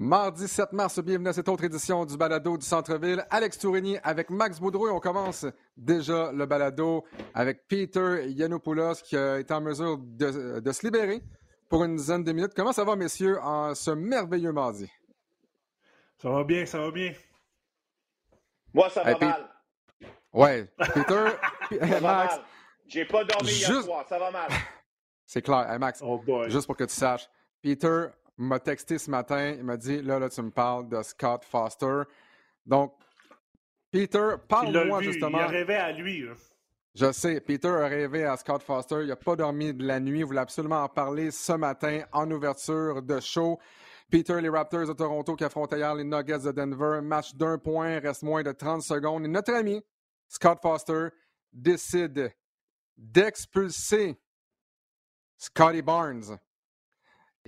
Mardi 7 mars, bienvenue à cette autre édition du balado du Centre-Ville. Alex Tourigny avec Max Boudreau et on commence déjà le balado avec Peter Yanopoulos qui été en mesure de, de, se libérer pour une dizaine de minutes. Comment ça va, messieurs, en ce merveilleux mardi? Ça va bien, ça va bien. Moi, ça va hey, mal. Ouais, Peter, ça Max. J'ai pas dormi juste... hier soir, ça va mal. C'est clair. Hey, Max, oh boy. juste pour que tu saches, Peter m'a texté ce matin, il m'a dit là, là, tu me parles de Scott Foster. Donc, Peter, parle-moi justement. Il a rêvé à lui. Je sais, Peter a rêvé à Scott Foster. Il n'a pas dormi de la nuit. Il voulait absolument en parler ce matin en ouverture de show. Peter, les Raptors de Toronto qui affrontent hier les Nuggets de Denver. Match d'un point, reste moins de 30 secondes. Et notre ami, Scott Foster, décide d'expulser Scotty Barnes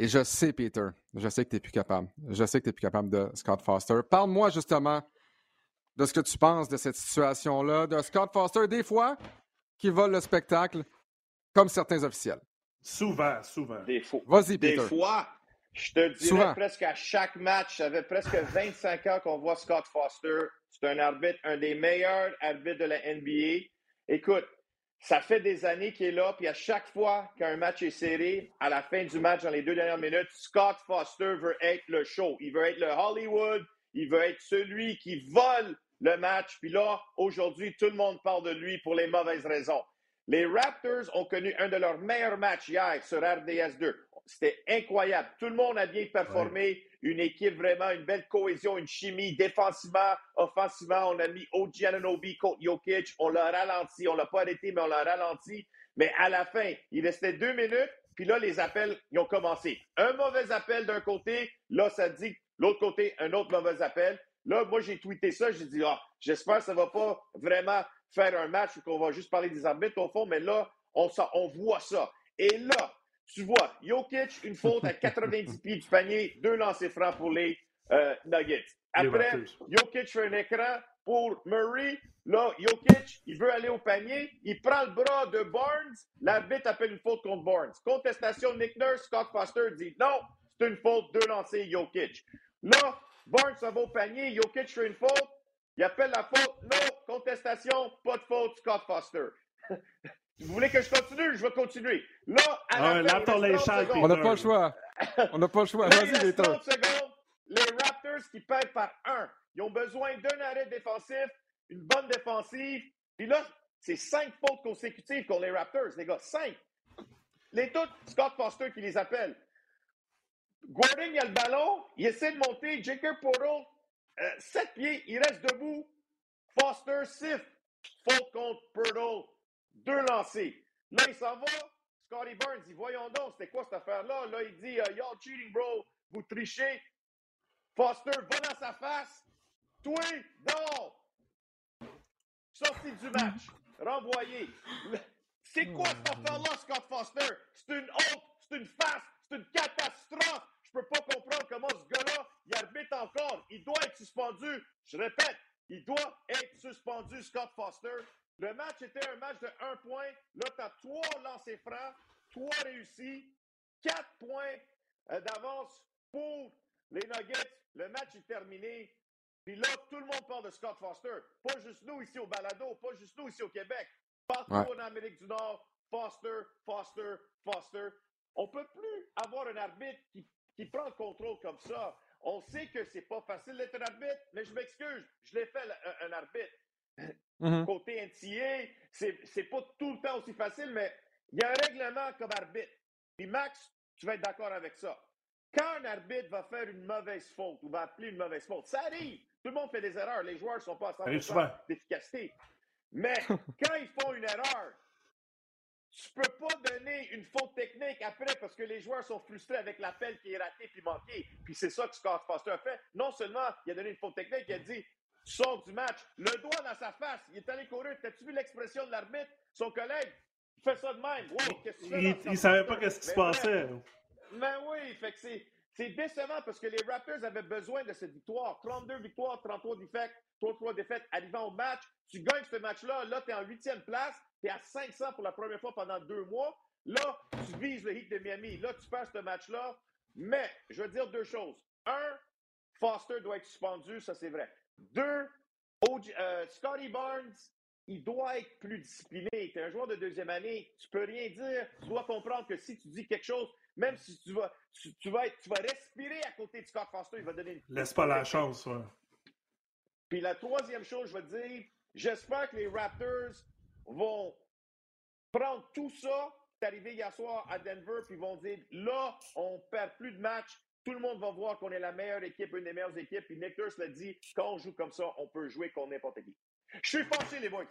et je sais, Peter, je sais que tu n'es plus capable. Je sais que tu n'es plus capable de Scott Foster. Parle-moi justement de ce que tu penses de cette situation-là, de Scott Foster, des fois, qui vole le spectacle, comme certains officiels. Souvent, souvent. Des fois. Vas-y, Peter. Des fois, je te dirais presque à chaque match, ça fait presque 25 ans qu'on voit Scott Foster. C'est un arbitre, un des meilleurs arbitres de la NBA. Écoute, ça fait des années qu'il est là, puis à chaque fois qu'un match est serré, à la fin du match, dans les deux dernières minutes, Scott Foster veut être le show. Il veut être le Hollywood. Il veut être celui qui vole le match. Puis là, aujourd'hui, tout le monde parle de lui pour les mauvaises raisons. Les Raptors ont connu un de leurs meilleurs matchs hier sur RDS 2. C'était incroyable. Tout le monde a bien performé. Une équipe vraiment, une belle cohésion, une chimie défensivement, offensivement. On a mis OG Ananobi contre Jokic. On l'a ralenti. On l'a pas arrêté, mais on l'a ralenti. Mais à la fin, il restait deux minutes. Puis là, les appels, ils ont commencé. Un mauvais appel d'un côté. Là, ça dit l'autre côté, un autre mauvais appel. Là, moi, j'ai tweeté ça. J'ai dit, ah, j'espère que ça va pas vraiment faire un match ou qu'on va juste parler des arbitres au fond. Mais là, on, on voit ça. Et là, tu vois, Jokic, une faute à 90 pieds du panier, deux lancers francs pour les euh, Nuggets. Après, Jokic fait un écran pour Murray. Là, Jokic, il veut aller au panier. Il prend le bras de Barnes. L'arbitre appelle une faute contre Barnes. Contestation Nick Nurse. Scott Foster dit non, c'est une faute, deux lancers Jokic. Là, Barnes va au panier. Jokic fait une faute. Il appelle la faute. Non, contestation, pas de faute, Scott Foster. Vous voulez que je continue? Je vais continuer. Là, à la fin, On n'a pas le choix. On n'a pas le choix. Vas-y, les 30 secondes. Les Raptors qui perdent par un. Ils ont besoin d'un arrêt défensif, une bonne défensive. Puis là, c'est cinq fautes consécutives contre les Raptors, les gars. Cinq. Les toutes, Scott Foster qui les appelle. Gordon, il a le ballon. Il essaie de monter. Jacob Portal, euh, sept pieds. Il reste debout. Foster siffle. Faute contre Portal. Deux lancés. Là, il s'en va. Scotty Burns dit Voyons donc, c'était quoi cette affaire-là? Là, il dit euh, Y'all cheating, bro. Vous trichez. Foster va dans sa face. Toi, non. Sorti du match. Renvoyé. C'est quoi cette affaire-là, Scott Foster? C'est une honte, c'est une face, c'est une catastrophe. Je peux pas comprendre comment ce gars-là, il arbitre encore. Il doit être suspendu. Je répète, il doit être suspendu, Scott Foster. Le match était un match de un point. Là, tu as trois lancers francs, trois réussis, quatre points euh, d'avance pour les Nuggets. Le match est terminé. Puis là, tout le monde parle de Scott Foster. Pas juste nous ici au Balado, pas juste nous ici au Québec. Partout en Amérique du Nord, Foster, Foster, Foster. On ne peut plus avoir un arbitre qui, qui prend le contrôle comme ça. On sait que c'est pas facile d'être un arbitre, mais je m'excuse, je l'ai fait un arbitre. Mm-hmm. Côté NCA, c'est pas tout le temps aussi facile, mais il y a un règlement comme arbitre. Puis Max, tu vas être d'accord avec ça. Quand un arbitre va faire une mauvaise faute ou va appeler une mauvaise faute, ça arrive. Tout le monde fait des erreurs. Les joueurs ne sont pas à 100% d'efficacité. Mais quand ils font une erreur, tu ne peux pas donner une faute technique après parce que les joueurs sont frustrés avec l'appel qui est raté puis manqué. Puis c'est ça que Scott Foster a fait. Non seulement il a donné une faute technique, il a dit sort du match, le doigt dans sa face, il est allé courir. T'as-tu vu l'expression de l'arbitre? Son collègue, il fait ça de même. il, ne savait pas ce qui se passait. Mais oui, fait que c'est. C'est décevant parce que les Raptors avaient besoin de cette victoire. 32 victoires, 33 défaites, 33 défaites arrivant au match. Tu gagnes ce match-là, là, tu es en huitième place, tu es à 500 pour la première fois pendant deux mois. Là, tu vises le Heat de Miami. Là, tu passes ce match-là. Mais, je veux dire deux choses. Un, Foster doit être suspendu, ça c'est vrai. Deux, OG, euh, Scotty Barnes, il doit être plus discipliné. Tu es un joueur de deuxième année, tu peux rien dire. Tu dois comprendre que si tu dis quelque chose, même si tu vas, tu, tu vas, être, tu vas respirer à côté de Scott Foster, il va donner une. Laisse pas la chance, ouais. Puis la troisième chose, je vais te dire, j'espère que les Raptors vont prendre tout ça qui est arrivé hier soir à Denver, puis vont dire là, on perd plus de matchs. Tout le monde va voir qu'on est la meilleure équipe, une des meilleures équipes. Puis Nick Nurse l'a dit, quand on joue comme ça, on peut jouer contre n'importe qui. Je suis fâché, les boys.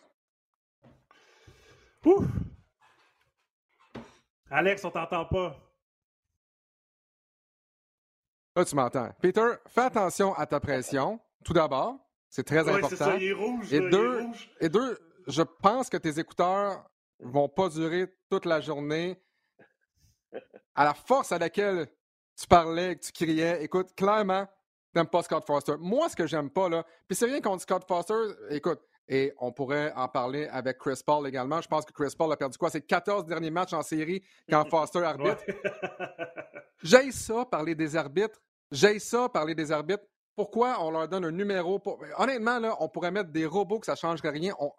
Ouf! Alex, on t'entend pas. Là, tu m'entends. Peter, fais attention à ta pression, tout d'abord. C'est très Ouais, important. ça, il est rouge. Et là, il est deux, rouge. et deux, je pense que tes écouteurs vont pas durer toute la journée. À la force à laquelle tu parlais, que tu criais, écoute, clairement, t'aimes pas Scott Foster. Moi, ce que j'aime pas, là, puis c'est rien contre Scott Foster, écoute, et on pourrait en parler avec Chris Paul également. Je pense que Chris Paul a perdu quoi? C'est 14 derniers matchs en série quand Foster arbitre. J'ai ça parler des arbitres. J'ai ça parler des arbitres. Pourquoi on leur donne un numéro? Pour... Honnêtement, là, on pourrait mettre des robots que ça ne changerait rien. On...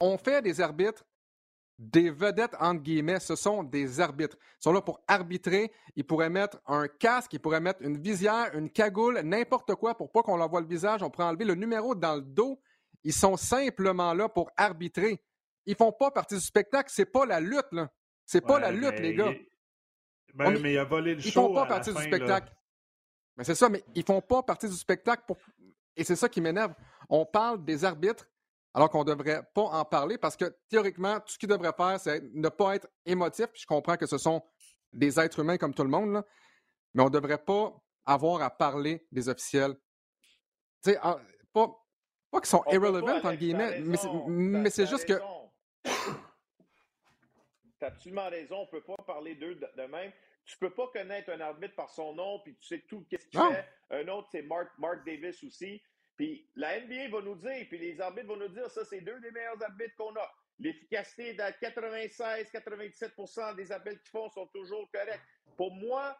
on fait des arbitres des vedettes, entre guillemets. Ce sont des arbitres. Ils sont là pour arbitrer. Ils pourraient mettre un casque, ils pourraient mettre une visière, une cagoule, n'importe quoi pour pas qu'on leur voit le visage. On pourrait enlever le numéro dans le dos. Ils sont simplement là pour arbitrer. Ils font pas partie du spectacle. C'est pas la lutte, là. C'est pas la lutte, les gars. Ben, On- mais il a volé le Ils show. font pas partie du fin, là. spectacle. Mais c'est ça, mais ils font pas partie du spectacle pour... Et c'est ça qui m'énerve. On parle des arbitres alors qu'on devrait pas en parler parce que théoriquement, tout ce qu'ils devraient faire, c'est ne pas être émotif. Puis Je comprends que ce sont des êtres humains comme tout le monde, là, mais on devrait pas avoir à parler des officiels. Tu sais, pas, pas qu'ils sont On irrelevant, entre guillemets, mais c'est, raison, mais t'as- c'est t'as juste que raison. T'as absolument raison, on peut pas parler d'eux de, de même. Tu peux pas connaître un arbitre par son nom, puis tu sais tout qu'est-ce qu'il fait. Un autre, c'est Mark, Mark Davis aussi. Puis la NBA va nous dire, puis les arbitres vont nous dire, ça, c'est deux des meilleurs arbitres qu'on a. L'efficacité de 96-97% des appels qu'ils font sont toujours corrects. Pour moi,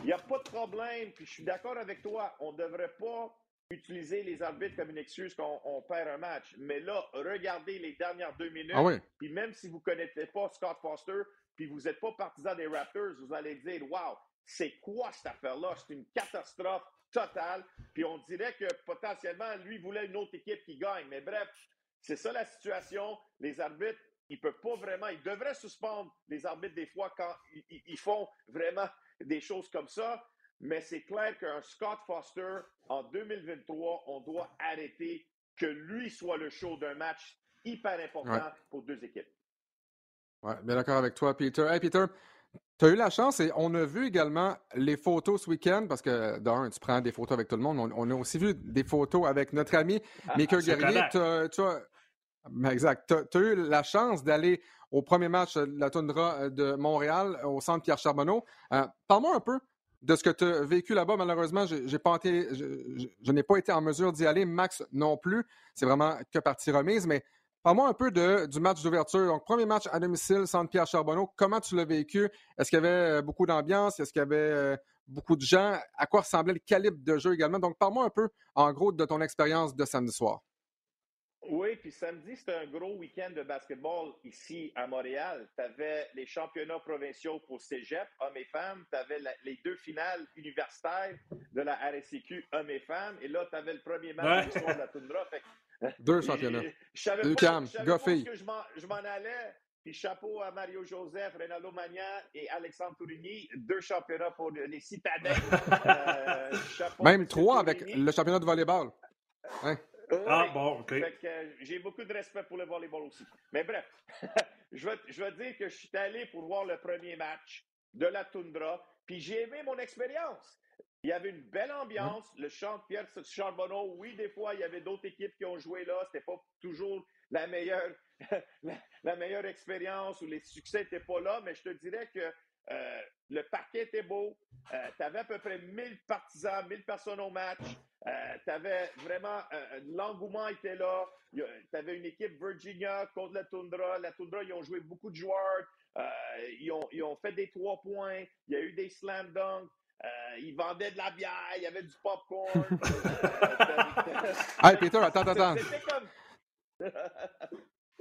il n'y a pas de problème, puis je suis d'accord avec toi. On ne devrait pas utiliser les arbitres comme une excuse quand on, on perd un match. Mais là, regardez les dernières deux minutes. Ah oui. Puis même si vous ne connaissez pas Scott Foster, puis vous n'êtes pas partisan des Raptors, vous allez dire Wow, c'est quoi cette affaire-là? C'est une catastrophe totale. Puis on dirait que potentiellement, lui voulait une autre équipe qui gagne. Mais bref, c'est ça la situation. Les arbitres, ils ne peuvent pas vraiment, ils devraient suspendre les arbitres des fois quand ils, ils- ils font vraiment des choses comme ça. Mais c'est clair qu'un Scott Foster, en 2023, on doit arrêter que lui soit le show d'un match hyper important Ouais. pour deux équipes. Ouais, bien d'accord avec toi, Peter. Hey, Peter, tu as eu la chance et on a vu également les photos ce week-end parce que, d'un, tu prends des photos avec tout le monde. On, on a aussi vu des photos avec notre ami Mika c'est Guerrier. Tu as, exact. Tu as, eu la chance d'aller au premier match de la Toundra euh, de Montréal au centre Pierre Charbonneau. Euh, Parle-moi un peu de ce que tu as vécu là-bas. Malheureusement, j'ai j'ai pas été, je, je- je n'ai pas été en mesure d'y aller. Max non plus. C'est vraiment que partie remise. Mais parle-moi un peu de, du match d'ouverture. Donc, premier match à domicile, centre Pierre Charbonneau. Comment tu l'as vécu? Est-ce qu'il y avait euh, beaucoup d'ambiance? Est-ce qu'il y avait euh, beaucoup de gens? À quoi ressemblait le calibre de jeu également? Donc, parle-moi un peu, en gros, de ton expérience de samedi soir. Oui, puis samedi, c'était un gros week-end de basketball ici à Montréal. Tu avais les championnats provinciaux pour cégep, hommes et femmes. Tu avais les deux finales universitaires de la RSCQ, hommes et femmes. Et là, tu avais le premier match Ouais. de l'histoire de la toundra. Fait que- Deux championnats. Je, je savais Deux pas, cams, je savais pas que m'en- allais. Puis chapeau à Mario Joseph, Renato Magnan et Alexandre Tourigny, deux championnats pour les citadins. Euh, Même trois avec le championnat de volleyball. Hein? Ah, Oui. bon, OK. Euh, j'ai beaucoup de respect pour le volleyball aussi. Mais bref, je, vais dire que je suis allé pour voir le premier match de la Toundra, puis j'ai aimé mon expérience. Il y avait une belle ambiance. Le champ de Pierre Charbonneau, oui, des fois, il y avait d'autres équipes qui ont joué là. C'était pas toujours la meilleure, la, la meilleure expérience ou les succès n'étaient pas là, mais je te dirais que euh, le parquet était beau. tu avais à peu près 1000 partisans, 1000 personnes au match. tu avais vraiment, euh, l'engouement était là. Tu avais une équipe Virginia contre la Tundra. La Tundra, ils ont joué beaucoup de joueurs. Euh, ils, ont, ils ont fait des trois points. Il y a eu des slam dunks. Euh, il vendait de la bière, il y avait du popcorn. hey, Peter, attends, attends. C'était comme.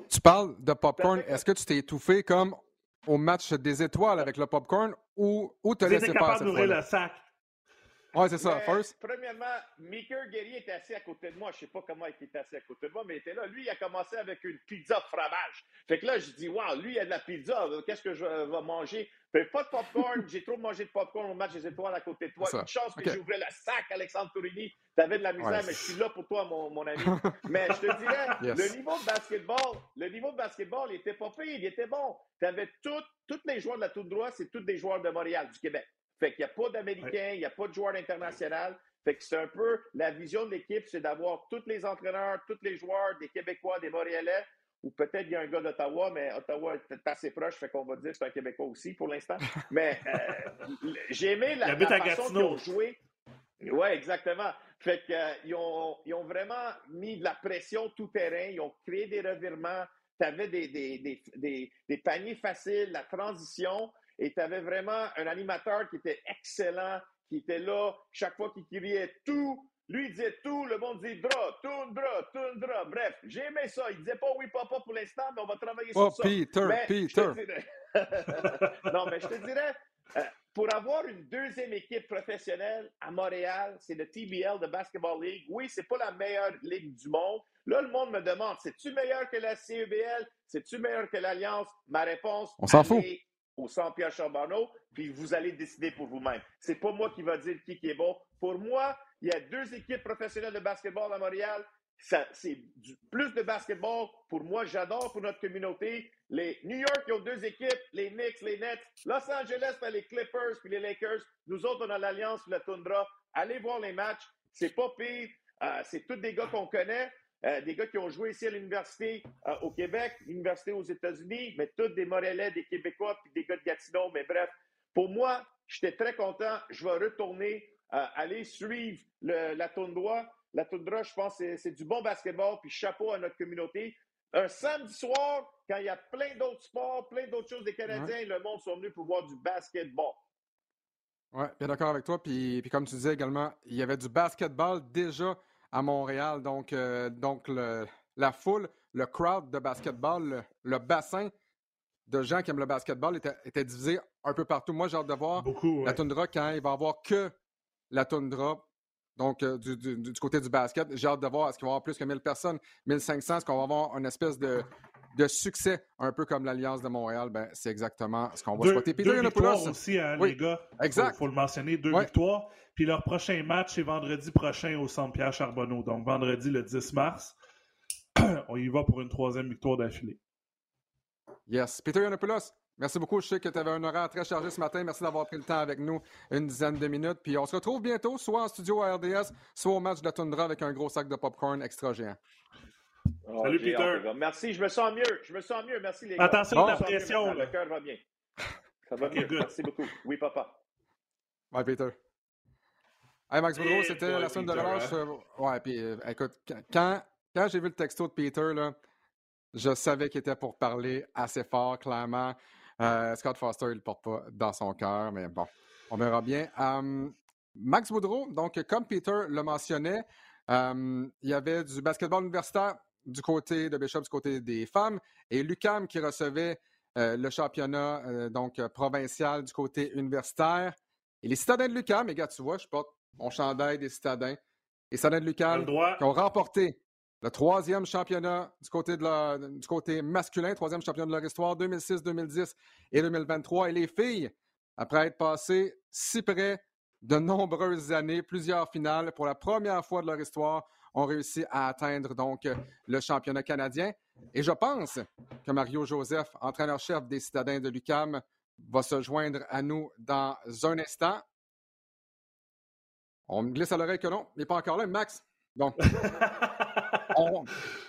tu parles de popcorn. Est-ce que tu t'es étouffé comme au match des étoiles avec le popcorn ou, ou te laissé faire cette le sac. Ouais, c'est ça, first. Premièrement, Meeker Guerrier était assis à côté de moi. Je sais pas comment il était assis à côté de moi, mais il était là. Lui, il a commencé avec une pizza fromage. Fait que là, je dis, wow, lui, il a de la pizza. Qu'est-ce que je vais manger? Fait pas de popcorn. J'ai trop mangé de popcorn au match des étoiles à côté de toi. Une chance que j'ouvrais le sac, Alexandre Tourini. T'avais de la misère, mais je suis là pour toi, mon, mon ami. mais je te dirais, le niveau de basketball, le niveau de basketball, il était pas pire, il était bon. T'avais tous les joueurs de la tour droite, c'est tous des joueurs de Montréal, du Québec. Fait qu'il n'y a pas d'Américains, il n'y a pas de joueurs internationaux. Fait que c'est un peu la vision de l'équipe, c'est d'avoir tous les entraîneurs, tous les joueurs, des Québécois, des Montréalais, ou peut-être il y a un gars d'Ottawa, mais Ottawa est assez proche, fait qu'on va dire que c'est un Québécois aussi pour l'instant. Mais euh, j'ai aimé la, façon qu'ils ont joué. Oui, exactement. Fait qu'ils euh, ont, ils ont vraiment mis de la pression tout terrain, ils ont créé des revirements, tu avais des, des, des, des, paniers faciles, la transition, et tu avais vraiment un animateur qui était excellent, qui était là chaque fois qu'il criait tout. Lui, il disait tout, le monde disait dra, tundra, tundra. Bref, j'aimais ça. Il disait pas oui, papa pour l'instant, mais on va travailler sur ça. Peter, Peter. non, mais je te dirais, euh, pour avoir une deuxième équipe professionnelle à Montréal, c'est le TBL de Basketball League. Oui, c'est pas la meilleure ligue du monde. Là, le monde me demande, c'est-tu meilleur que la CEBL? C'est-tu meilleur que l'Alliance? Ma réponse, on s'en fout au centre Pierre Charbonneau, puis vous allez décider pour vous-même. C'est pas moi qui va dire qui, qui est bon. Pour moi, il y a deux équipes professionnelles de basketball à Montréal. C'est plus de basketball. Pour moi, j'adore pour notre communauté. Les New York, ils ont deux équipes, les Knicks, les Nets. Los Angeles, les Clippers, puis les Lakers. Nous autres, on a l'Alliance, la Tundra. Allez voir les matchs. C'est pas pire. Euh, c'est tous des gars qu'on connaît. Euh, des gars qui ont joué ici à l'université euh, au Québec, l'université aux États-Unis, mais tous des Morelais, des Québécois, puis des gars de Gatineau. Mais bref, pour moi, j'étais très content. Je vais retourner, euh, aller suivre la toundra. La toundra, je pense, c'est du bon basketball, puis chapeau à notre communauté. Un samedi soir, quand il y a plein d'autres sports, plein d'autres choses des Canadiens, le monde sont venus pour voir du basketball. Oui, bien d'accord avec toi. Puis, puis comme tu disais également, il y avait du basketball déjà à Montréal. Donc, euh, donc la foule, le crowd de basketball, le, bassin de gens qui aiment le basketball était, divisé un peu partout. Moi, j'ai hâte de voir la toundra quand il va y avoir que la toundra. Donc, euh, du, côté du basket, j'ai hâte de voir est-ce qu'il va y avoir plus que 1000 personnes, 1500, est-ce qu'on va avoir une espèce de, de succès, un peu comme l'Alliance de Montréal, ben, c'est exactement ce qu'on va souhaiter. deux victoires aussi, hein, les gars. Exact. Il faut, le mentionner, deux victoires. Puis leur prochain match, c'est vendredi prochain au Centre Pierre Charbonneau. Donc, vendredi le 10 mars. On y va pour une troisième victoire d'affilée. Yes. Peter Yanopoulos, merci beaucoup. Je sais que tu avais un horaire très chargé ce matin. Merci d'avoir pris le temps avec nous une dizaine de minutes. Puis on se retrouve bientôt, soit en studio à RDS, soit au match de la Tundra avec un gros sac de popcorn extra géant. Oh, Salut Peter. Merci, je me sens mieux. Je me sens mieux. Merci les gars. Attention à la pression. Le cœur va bien. Ça va bien. Merci beaucoup. Oui, papa. Bye, Peter. Hey, Max Boudreau, c'était la semaine de relâche. Hein? Euh, ouais, puis euh, écoute, quand, quand j'ai vu le texto de Peter, là, je savais qu'il était pour parler assez fort, clairement. Euh, Scott Foster, il ne le porte pas dans son cœur, mais bon, on verra bien. Max Boudreau, donc, comme Peter le mentionnait, il y avait du basketball universitaire du côté de Bishop, du côté des femmes, et Lucam qui recevait le championnat donc provincial du côté universitaire. Et les citadins de Lucam, les gars, tu vois, je porte mon chandail des citadins. Les citadins de Lucam qui ont remporté le troisième championnat du côté, masculin, troisième championnat de leur histoire, 2006, 2010 et 2023. Et les filles, après être passées si près de nombreuses années, plusieurs finales, pour la première fois de leur histoire, ont réussi à atteindre donc le championnat canadien. Et je pense que Mario Joseph, entraîneur-chef des citadins de l'UCAM, va se joindre à nous dans un instant. On me glisse à l'oreille que non, il n'est pas encore là, Max. Donc,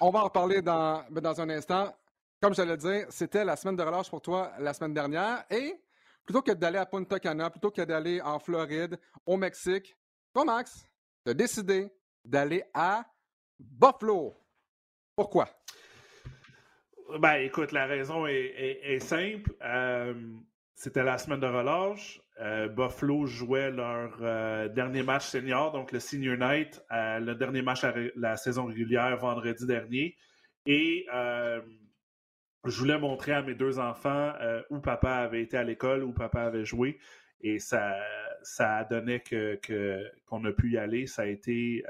on, va en parler dans, dans un instant. Comme je le dire, c'était la semaine de relâche pour toi la semaine dernière. Et plutôt que d'aller à Punta Cana, plutôt que d'aller en Floride, au Mexique, toi, Max, tu as décidé d'aller à Buffalo. Pourquoi? Ben, écoute, la raison est, simple. Euh, c'était la semaine de relâche. Buffalo jouait leur dernier match senior, donc le Senior Night, le dernier match à la saison régulière vendredi dernier. Et je voulais montrer à mes deux enfants où papa avait été à l'école, où papa avait joué. Et ça, ça que, qu'on a pu y aller. Ça a été,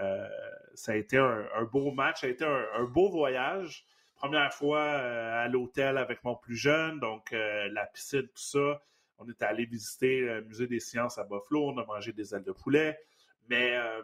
ça a été un, beau match, ça a été un beau voyage première fois euh, à l'hôtel avec mon plus jeune, donc euh, la piscine, tout ça. On est allé visiter le musée des sciences à Buffalo, on a mangé des ailes de poulet. Mais euh,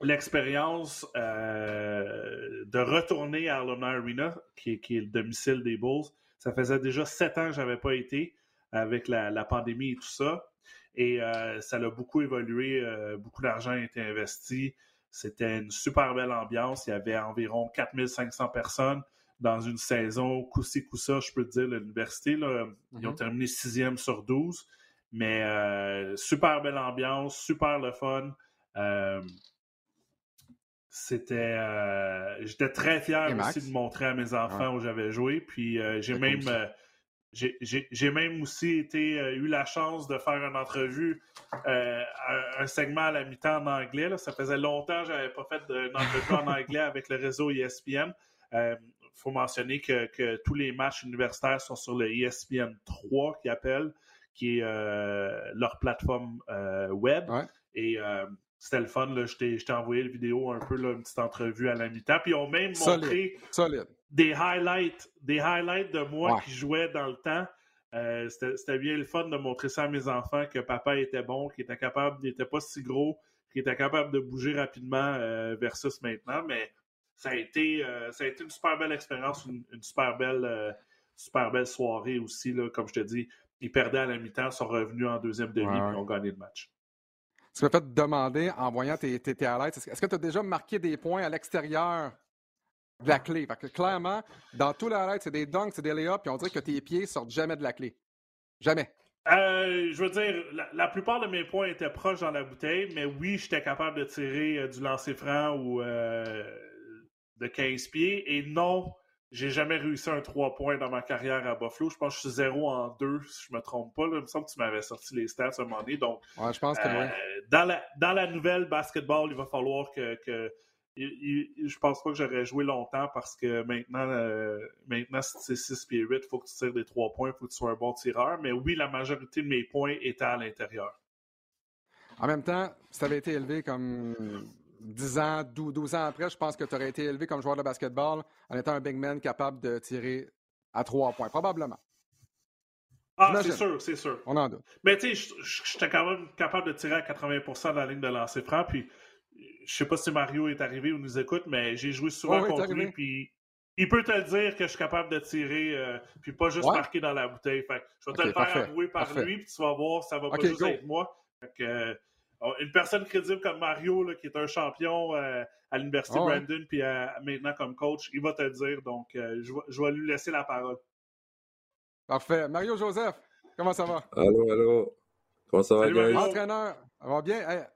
l'expérience de retourner à Alumni Arena, qui, est le domicile des Bulls, ça faisait déjà sept ans que je n'avais pas été avec la, pandémie et tout ça. Et ça a beaucoup évolué, beaucoup d'argent a été investi. C'était une super belle ambiance. Il y avait environ 4500 personnes dans une saison coup-ci, coup-ça, je peux te dire, l'université. Ils ont mm-hmm. terminé sixième sur 12. Mais euh, super belle ambiance, super le fun. Euh, c'était. Euh, j'étais très fier aussi de montrer à mes enfants où j'avais joué. Puis j'ai même. J'ai même aussi été, euh, eu la chance de faire une entrevue, euh, un, segment à la mi-temps en anglais. Ça faisait longtemps que je n'avais pas fait une entrevue en anglais avec le réseau ESPN. Il euh, faut mentionner que, tous les matchs universitaires sont sur le ESPN 3 qui appelle, qui est leur plateforme web. Et c'était le fun. Je t'ai envoyé la vidéo, un peu une petite entrevue à la mi-temps. Puis ils ont même montré. Solide des highlights, des highlights de moi qui jouais dans le temps. Euh, c'était bien le fun de montrer ça à mes enfants que papa était bon, qu'il était capable, il n'était pas si gros, qu'il était capable de bouger rapidement euh, versus maintenant. Mais ça a été, euh, ça a été une super belle expérience, une, super belle, super belle soirée aussi. Là, comme je te dis, ils perdaient à la mi-temps, sont revenus en deuxième demi et ont gagné le match. Tu m'as fait te demander en voyant tes, tes, tes highlights, est-ce que tu as déjà marqué des points à l'extérieur de la clé. Fait que clairement, dans tout l'arrêt, c'est des dunks, c'est des layups, puis on dirait que tes pieds sortent jamais de la clé. Jamais. Euh, je veux dire, la, plupart de mes points étaient proches dans la bouteille, mais oui, j'étais capable de tirer euh, du lancer franc ou euh, de 15 pieds. Et non, j'ai jamais réussi un 3 points dans ma carrière à Buffalo. Je pense que je suis 0 en 2, si je me trompe pas. Il me semble que tu m'avais sorti les stats à un moment donné. Donc, je pense que oui. dans, la, dans la nouvelle basketball, il va falloir que je pense pas que j'aurais joué longtemps parce que maintenant, euh, maintenant si c'est 6 pieds 8, il faut que tu tires des 3 points, il faut que tu sois un bon tireur. Mais oui, la majorité de mes points étaient à l'intérieur. En même temps, si tu avais été élevé comme 10 ans, 12, ans après, je pense que tu aurais été élevé comme joueur de basketball en étant un big man capable de tirer à 3 points, probablement. Ah, c'est sûr, c'est sûr. On en doute. Mais tu sais, j'étais quand même capable de tirer à 80% de la ligne de lancer franc, puis je sais pas si Mario est arrivé ou nous écoute, mais j'ai joué souvent contre lui, puis il peut te le dire que je suis capable de tirer, euh, puis pas juste marquer dans la bouteille. Fait je vais te le faire avouer par lui, puis tu vas voir, ça va pas juste être moi. Euh, une personne crédible comme Mario, qui est un champion euh, à l'Université Brandon, puis maintenant comme coach, il va te le dire. Donc, je, vais lui laisser la parole. Parfait. Mario Joseph, comment ça va? Allô, allô. Comment ça va, Mario? Entraîneur, ça va bien?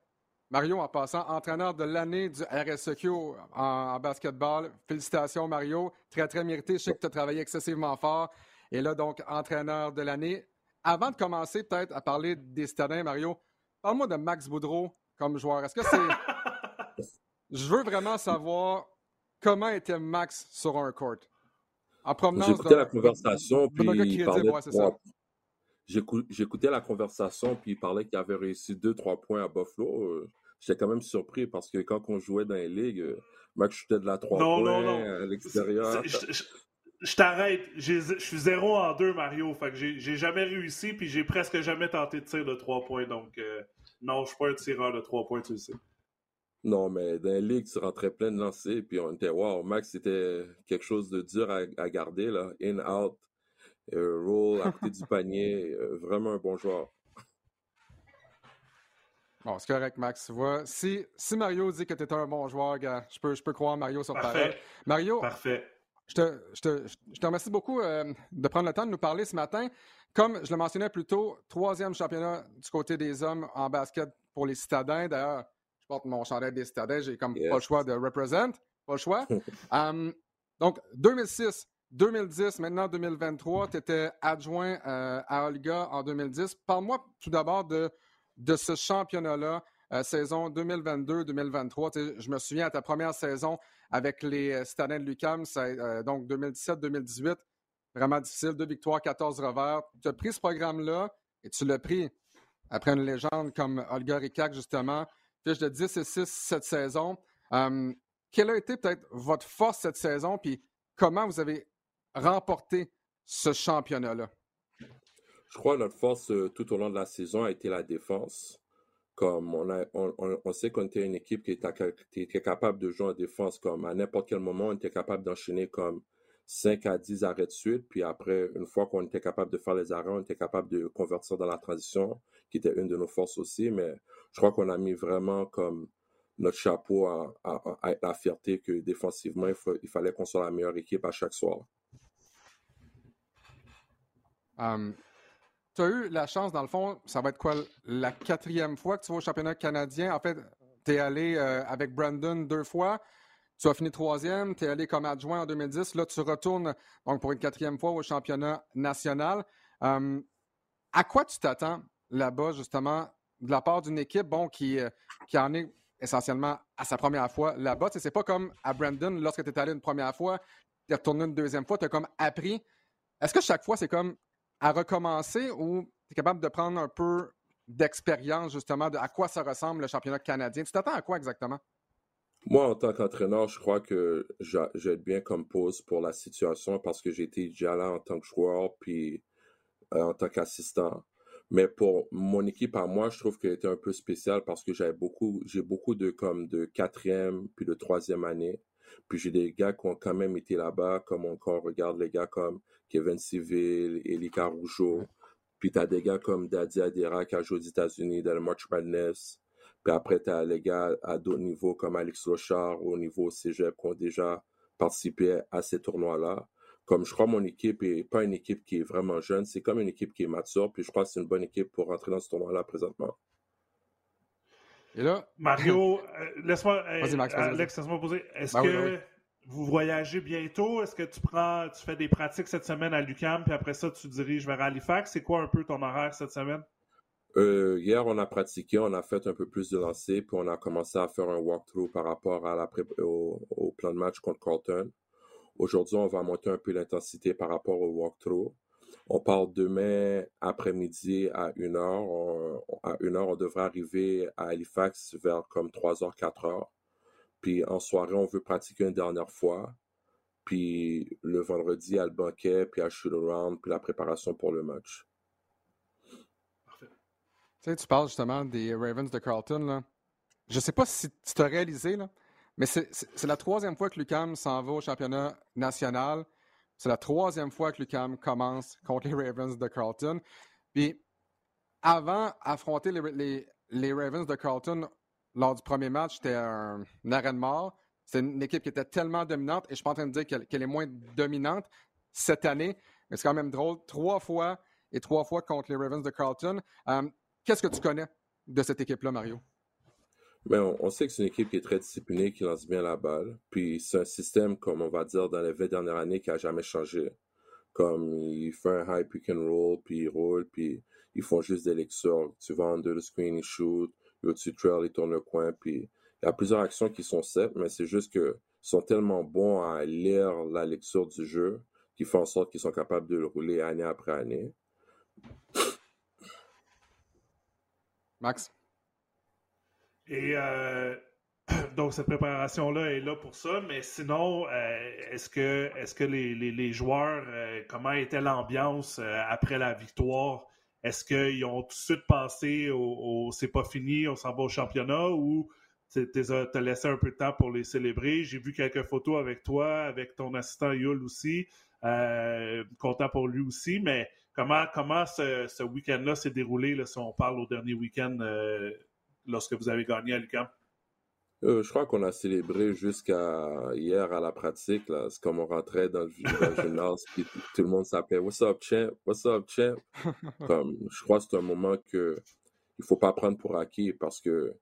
Mario, en passant, entraîneur de l'année du RSEQ en, basketball. Félicitations, Mario. Très, très mérité. Je sais que tu as travaillé excessivement fort. Et là, donc, entraîneur de l'année. Avant de commencer, peut-être, à parler des citadins, Mario, parle-moi de Max Boudreau comme joueur. Est-ce que c'est. Je veux vraiment savoir comment était Max sur un court? En promenance. J'écoutais la conversation, puis il parlait J'écoutais la conversation, puis il parlait qu'il avait réussi deux, trois points à Buffalo. Euh, j'étais quand même surpris parce que quand on jouait dans les ligues, euh, Max chutait de la trois points à l'extérieur. Je, t'arrête. Je suis zéro en deux, Mario. Fait que j'ai jamais réussi, puis j'ai presque jamais tenté de tirer de trois points. Donc, euh, non, je suis pas un tireur de trois points, tu le sais. Non, mais dans les ligues, tu rentrais plein de lancers, puis on était, wow, Max, c'était quelque chose de dur à, à garder, là. In, out, euh, roll à côté du panier. Euh, vraiment un bon joueur. Bon, c'est correct, Max. Tu vois, si, si Mario dit que tu es un bon joueur, gars, je peux, je peux croire Mario sur parole. Mario, Parfait. Je te, je, te, je te remercie beaucoup euh, de prendre le temps de nous parler ce matin. Comme je le mentionnais plus tôt, troisième championnat du côté des hommes en basket pour les citadins. D'ailleurs, je porte mon chandail des citadins. J'ai comme pas le choix de represent. Pas le choix. um, donc, 2006, 2010, maintenant 2023, tu étais adjoint euh, à Olga en 2010. Parle-moi tout d'abord de, ce championnat-là, euh, saison 2022-2023. Je me souviens à ta première saison avec les euh, Stadins de Lucam, donc 2017-2018, vraiment difficile, deux victoires, 14 revers. Tu as pris ce programme-là et tu l'as pris après une légende comme Olga Rikak, justement. Fiche de 10 et 6 cette saison. quelle a été peut-être votre force cette saison, puis comment vous avez remporté ce championnat-là? Je crois que notre force euh, tout au long de la saison a été la défense. Comme on, a, on, sait qu'on était une équipe qui était, capable de jouer en défense, comme à n'importe quel moment, on était capable d'enchaîner comme 5 à 10 arrêts de suite. Puis après, une fois qu'on était capable de faire les arrêts, on était capable de convertir dans la transition, qui était une de nos forces aussi. Mais je crois qu'on a mis vraiment comme notre chapeau à, la fierté que défensivement, il fallait qu'on soit la meilleure équipe à chaque soir. Um, tu as eu la chance, dans le fond, ça va être quoi, la quatrième fois que tu vas au championnat canadien? En fait, tu es allé euh, avec Brandon deux fois. Tu as fini troisième, tu es allé comme adjoint en 2010. Là, tu retournes donc pour une quatrième fois au championnat national. Um, à quoi tu t'attends là-bas, justement, de la part d'une équipe bon, qui, euh, qui en est essentiellement à sa première fois là-bas? C'est pas comme à Brandon, lorsque tu es allé une première fois, tu es retourné une deuxième fois, tu as comme appris. Est-ce que chaque fois, c'est comme à recommencer ou tu es capable de prendre un peu d'expérience justement de à quoi ça ressemble le championnat canadien? Tu t'attends à quoi exactement? Moi, en tant qu'entraîneur, je crois que j'ai bien comme pause pour la situation parce que j'ai été déjà là en tant que joueur puis euh, en tant qu'assistant. Mais pour mon équipe à moi, je trouve qu'elle était un peu spéciale parce que j'avais beaucoup, j'ai beaucoup de comme de quatrième puis de troisième année. Puis j'ai des gars qui ont quand même été là-bas, comme on, on regarde les gars comme Kevin Civil, Elika Rougeau. Puis t'as des gars comme Daddy Adira qui a joué aux États-Unis dans le March Madness. Puis après, t'as les gars à d'autres niveaux comme Alex Rochard au niveau cégep qui ont déjà participé à ces tournois-là. Comme je crois mon équipe est pas une équipe qui est vraiment jeune, c'est comme une équipe qui est mature. Puis je crois que c'est une bonne équipe pour rentrer dans ce tournoi-là présentement. Et là, Mario, euh, laisse-moi, euh, Alex, laisse-moi poser. Est-ce ben que vous voyagez bientôt? Est-ce que tu prends, tu fais des pratiques cette semaine à l'UCAM, puis après ça, tu diriges vers Halifax? C'est quoi un peu ton horaire cette semaine? Euh, hier, on a pratiqué, on a fait un peu plus de lancers, puis on a commencé à faire un walkthrough par rapport à la au, plan de match contre Carlton. Aujourd'hui, on va monter un peu l'intensité par rapport au walkthrough. On part demain après-midi à 1h. à 1h, on devrait arriver à Halifax vers comme 3h, 4h. Puis en soirée, on veut pratiquer une dernière fois. Puis le vendredi, à le banquet, puis à shoot-around, puis la préparation pour le match. Parfait. Tu parles justement des Ravens de Carlton. Là. Je sais pas si tu t'as réalisé, mais c'est la troisième fois que Lucam s'en va au championnat national. C'est la troisième fois que Lucam commence contre les Ravens de Carlton. Puis avant affronter les, les Ravens de Carlton, lors du premier match, c'était un, arène mort. C'est une équipe qui était tellement dominante, et je suis pas en train de dire qu'elle est moins dominante cette année, mais c'est quand même drôle. Trois fois et trois fois contre les Ravens de Carlton. Euh, qu'est-ce que tu connais de cette équipe-là, Mario? Ben, on, sait que c'est une équipe qui est très disciplinée, qui lance bien la balle. Puis c'est un système, comme on va dire, dans les 20 dernières années, qui n'a jamais changé. Comme ils font un high pick and roll, puis ils roulent, puis ils font juste des lectures. Tu vas under the screen, ils shoot au-dessus trail, il tourne le coin, puis il y a plusieurs actions qui sont simples, mais c'est juste qu'ils sont tellement bons à lire la lecture du jeu qu'ils font en sorte qu'ils sont capables de le rouler année après année. Max? Et euh, donc, cette préparation-là est là pour ça, mais sinon, euh, est-ce que, est -ce que les, les, joueurs, euh, comment était l'ambiance après la victoire? Est-ce qu'ils ont tout de suite pensé au, c'est pas fini, on s'en va au championnat ou tu as laissé un peu de temps pour les célébrer? J'ai vu quelques photos avec toi, avec ton assistant Yul aussi. Euh, content pour lui aussi, mais comment, comment ce, week-end-là s'est déroulé là, si on parle au dernier week-end euh, lorsque vous avez gagné à l'UQAM? Euh, je crois qu'on a célébré jusqu'à hier à la pratique. C'est comme on rentrait dans le, gymnase, puis tout le monde s'appelait What's up, champ? What's up, champ? Comme, je crois que c'est un moment que il faut pas prendre pour acquis parce que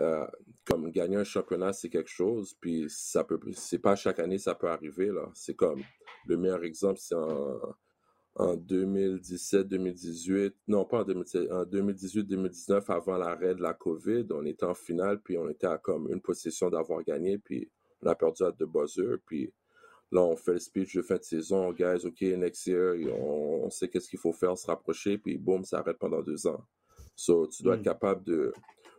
euh, comme gagner un championnat, c'est quelque chose, puis ça peut, c'est pas chaque année ça peut arriver là. C'est comme le meilleur exemple, c'est en, en 2017-2018, non pas en 2018-2019, avant l'arrêt de la COVID, on était en finale, puis on était à comme une possession d'avoir gagné, puis on a perdu à deux buzzers, puis là on fait le speech de fin de saison, guys, ok, next year, on, sait qu'est-ce qu'il faut faire, se rapprocher, puis boum, ça arrête pendant deux ans. So, tu dois être mm. capable de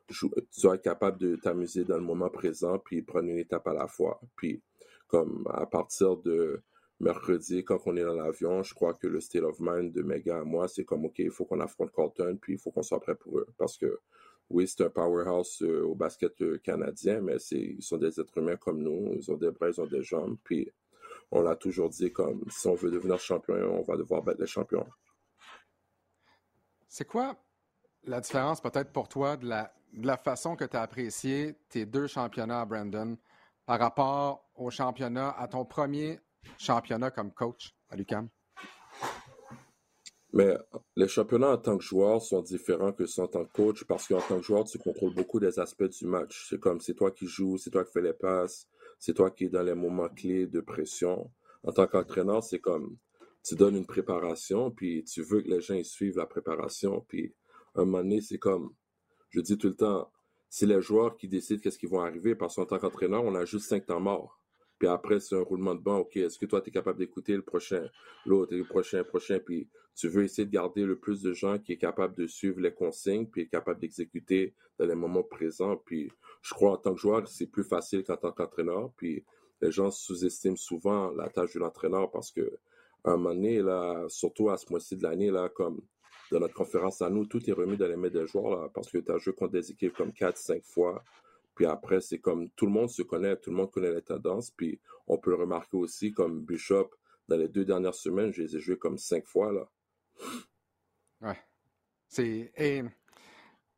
tu dois être capable de t'amuser dans le moment présent, puis prendre une étape à la fois. Puis, comme à partir de mercredi, quand on est dans l'avion, je crois que le state of mind de mes gars à moi, c'est comme, OK, il faut qu'on affronte Colton, puis il faut qu'on soit prêt pour eux. Parce que, oui, c'est un powerhouse euh, au basket euh, canadien, mais ils sont des êtres humains comme nous. Ils ont des bras, ils ont des jambes. Puis, on l'a toujours dit comme, si on veut devenir champion, on va devoir battre les champions. C'est quoi la différence peut-être pour toi de la, de la façon que tu as apprécié tes deux championnats Brandon par rapport au championnat, à ton premier championnat comme coach à l'UCAM? Mais les championnats en tant que joueur sont différents que ceux en tant que coach parce qu'en tant que joueur, tu contrôles beaucoup des aspects du match. C'est comme c'est toi qui joues, c'est toi qui fais les passes, c'est toi qui es dans les moments clés de pression. En tant qu'entraîneur, c'est comme tu donnes une préparation, puis tu veux que les gens suivent la préparation, puis un moment donné, c'est comme, je dis tout le temps, c'est les joueurs qui décident qu'est-ce qui vont arriver parce qu'en tant qu'entraîneur, on a juste cinq temps morts. Puis après, c'est un roulement de banc. OK, est-ce que toi, tu es capable d'écouter le prochain, l'autre, le prochain, le prochain, puis tu veux essayer de garder le plus de gens qui est capable de suivre les consignes, puis est capable d'exécuter dans les moments présents. Puis je crois en tant que joueur, c'est plus facile qu'en tant qu'entraîneur. Puis les gens sous-estiment souvent la tâche de l'entraîneur parce que un moment donné, là, surtout à ce mois-ci de l'année, là, comme dans notre conférence à nous, tout est remis dans les mains des joueurs, là, parce que tu as joué contre des équipes comme 4-5 fois. Puis après, c'est comme tout le monde se connaît, tout le monde connaît les tendances. Puis on peut le remarquer aussi comme Bishop, dans les deux dernières semaines, je les ai joués comme cinq fois. Là. Ouais. C'est, et,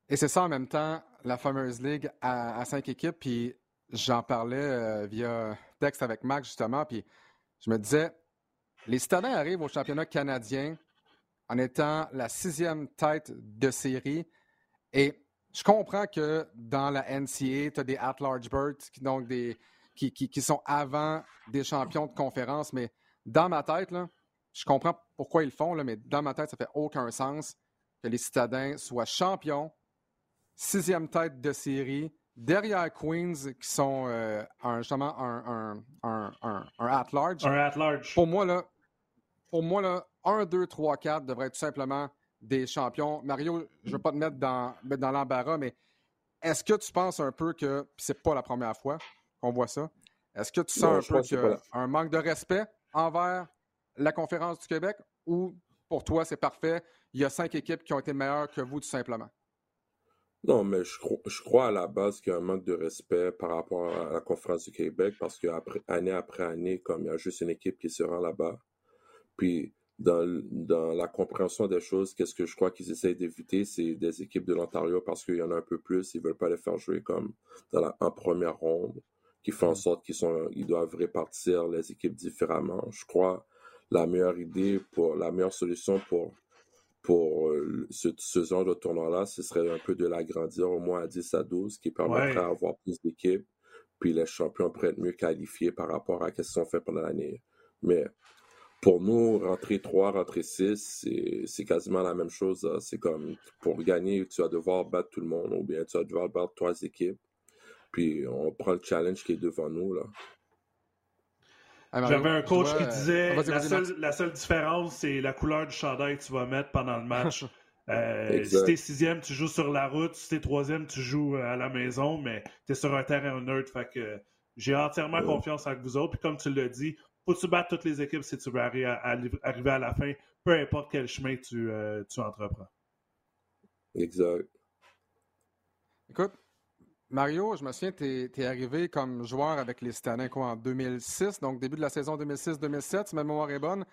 c'est ça en même temps, la fameuse ligue à, cinq équipes. Puis j'en parlais euh, via texte avec Max justement. Puis je me disais, les citadins arrivent au championnat canadien en étant la sixième tête de série. Et je comprends que dans la NCA, tu as des at-large birds, donc des, qui, qui, sont avant des champions de conférence, mais dans ma tête, là, je comprends pourquoi ils le font, là, mais dans ma tête, ça fait aucun sens que les citadins soient champions, sixième tête de série, derrière Queens, qui sont euh, justement un, un, un, un at-large. Un at-large. Pour moi, là, pour moi, là, 1, 2, 3, 4 devrait être tout simplement des champions. Mario, je ne veux pas te mettre dans, dans l'embarras, mais est-ce que tu penses un peu que, puis c'est pas la première fois qu'on voit ça, est-ce que tu sens un peu qu'il un manque de respect envers la conférence du Québec ou pour toi c'est parfait, il y a cinq équipes qui ont été meilleures que vous tout simplement? Non, mais je crois, je crois à la base qu'il y a un manque de respect par rapport à la conférence du Québec parce qu'année après année, comme il y a juste une équipe qui se rend là-bas, puis dans, dans, la compréhension des choses, qu'est-ce que je crois qu'ils essayent d'éviter, c'est des équipes de l'Ontario parce qu'il y en a un peu plus, ils veulent pas les faire jouer comme dans la, en première ronde, qui font en sorte qu'ils sont, ils doivent répartir les équipes différemment. Je crois la meilleure idée pour, la meilleure solution pour, pour euh, ce, ce genre de tournoi-là, ce serait un peu de l'agrandir au moins à 10 à 12, qui permettrait d'avoir plus d'équipes, puis les champions pourraient être mieux qualifiés par rapport à ce qu'ils ont fait pendant l'année. Mais pour nous, rentrer 3, rentrer 6, c'est quasiment la même chose. C'est comme pour gagner, tu vas devoir battre tout le monde ou bien tu vas devoir battre trois équipes. Puis on prend le challenge qui est devant nous. là. Ah, J'avais un coach qui disait la, seule, la, seule, différence, c'est la couleur du chandail que tu vas mettre pendant le match. Euh, si t'es sixième, tu joues sur la route. Si t'es troisième, tu joues à la maison, mais t'es sur un terrain neutre. Fait que j'ai entièrement confiance avec vous autres. Puis comme tu l'as dit, faut que tu battes toutes les équipes si tu veux arriver à, la fin, peu importe quel chemin tu, euh, tu entreprends. Exact. Écoute, Mario, je me souviens, tu es, arrivé comme joueur avec les Citadins en 2006, donc début de la saison 2006-2007, si ma mémoire est bonne.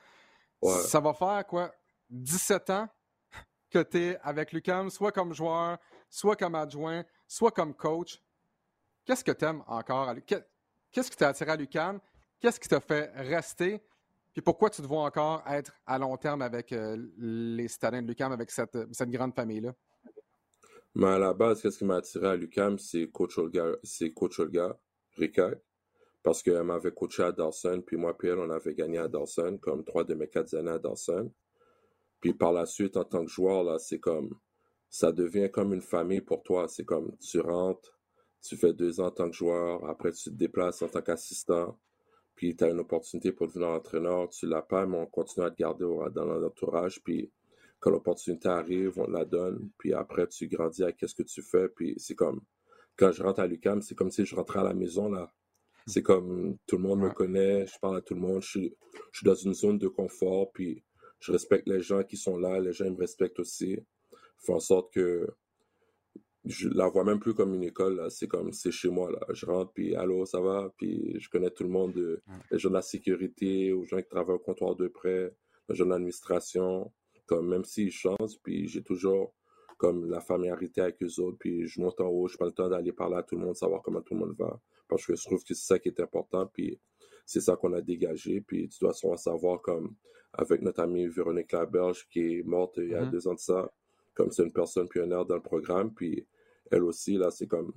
Ça va faire quoi? 17 ans que tu es avec Lucam, soit comme joueur, soit comme adjoint, soit comme coach. Qu'est-ce que tu aimes encore? Qu'est-ce qui t'a attiré à Lucam? Qu'est-ce qui t'a fait rester? Puis pourquoi tu te vois encore être à long terme avec euh, les citadins de Lucam, avec cette, grande famille-là? Mais à la base, qu'est-ce qui m'a attiré à l'UCAM, c'est Coach Olga, c'est parce qu'elle m'avait coaché à Dawson, puis moi puis elle, on avait gagné à Dawson, comme trois de mes quatre années à Dawson. Puis par la suite, en tant que joueur, là, c'est comme, ça devient comme une famille pour toi. C'est comme, tu rentres, tu fais deux ans en tant que joueur, après tu te déplaces en tant qu'assistant, puis tu as une opportunité pour devenir entraîneur, tu l'as pas, mais on continue à te garder dans l'entourage, puis quand l'opportunité arrive, on la donne, puis après, tu grandis à qu'est-ce que tu fais, puis c'est comme, quand je rentre à l'UCAM, c'est comme si je rentrais à la maison, là. C'est comme, tout le monde me connaît, je parle à tout le monde, je suis, je suis dans une zone de confort, puis je respecte les gens qui sont là, les gens me respectent aussi. Fait en sorte que je la vois même plus comme une école, c'est comme, c'est chez moi, là. Je rentre, puis allô, ça va, puis je connais tout le monde, les gens de la sécurité, aux gens qui travaillent au comptoir de prêt, les gens de l'administration, comme même s'ils changent, puis j'ai toujours comme la familiarité avec eux autres, puis je monte en haut, je prends le temps d'aller parler à tout le monde, savoir comment tout le monde va, parce que je trouve que c'est ça qui est important, puis c'est ça qu'on a dégagé, puis tu dois savoir comme avec notre amie Véronique Laberge qui est morte il y a mm-hmm. deux ans de ça, comme c'est une personne pionnière dans le programme, puis elle aussi, là, c'est comme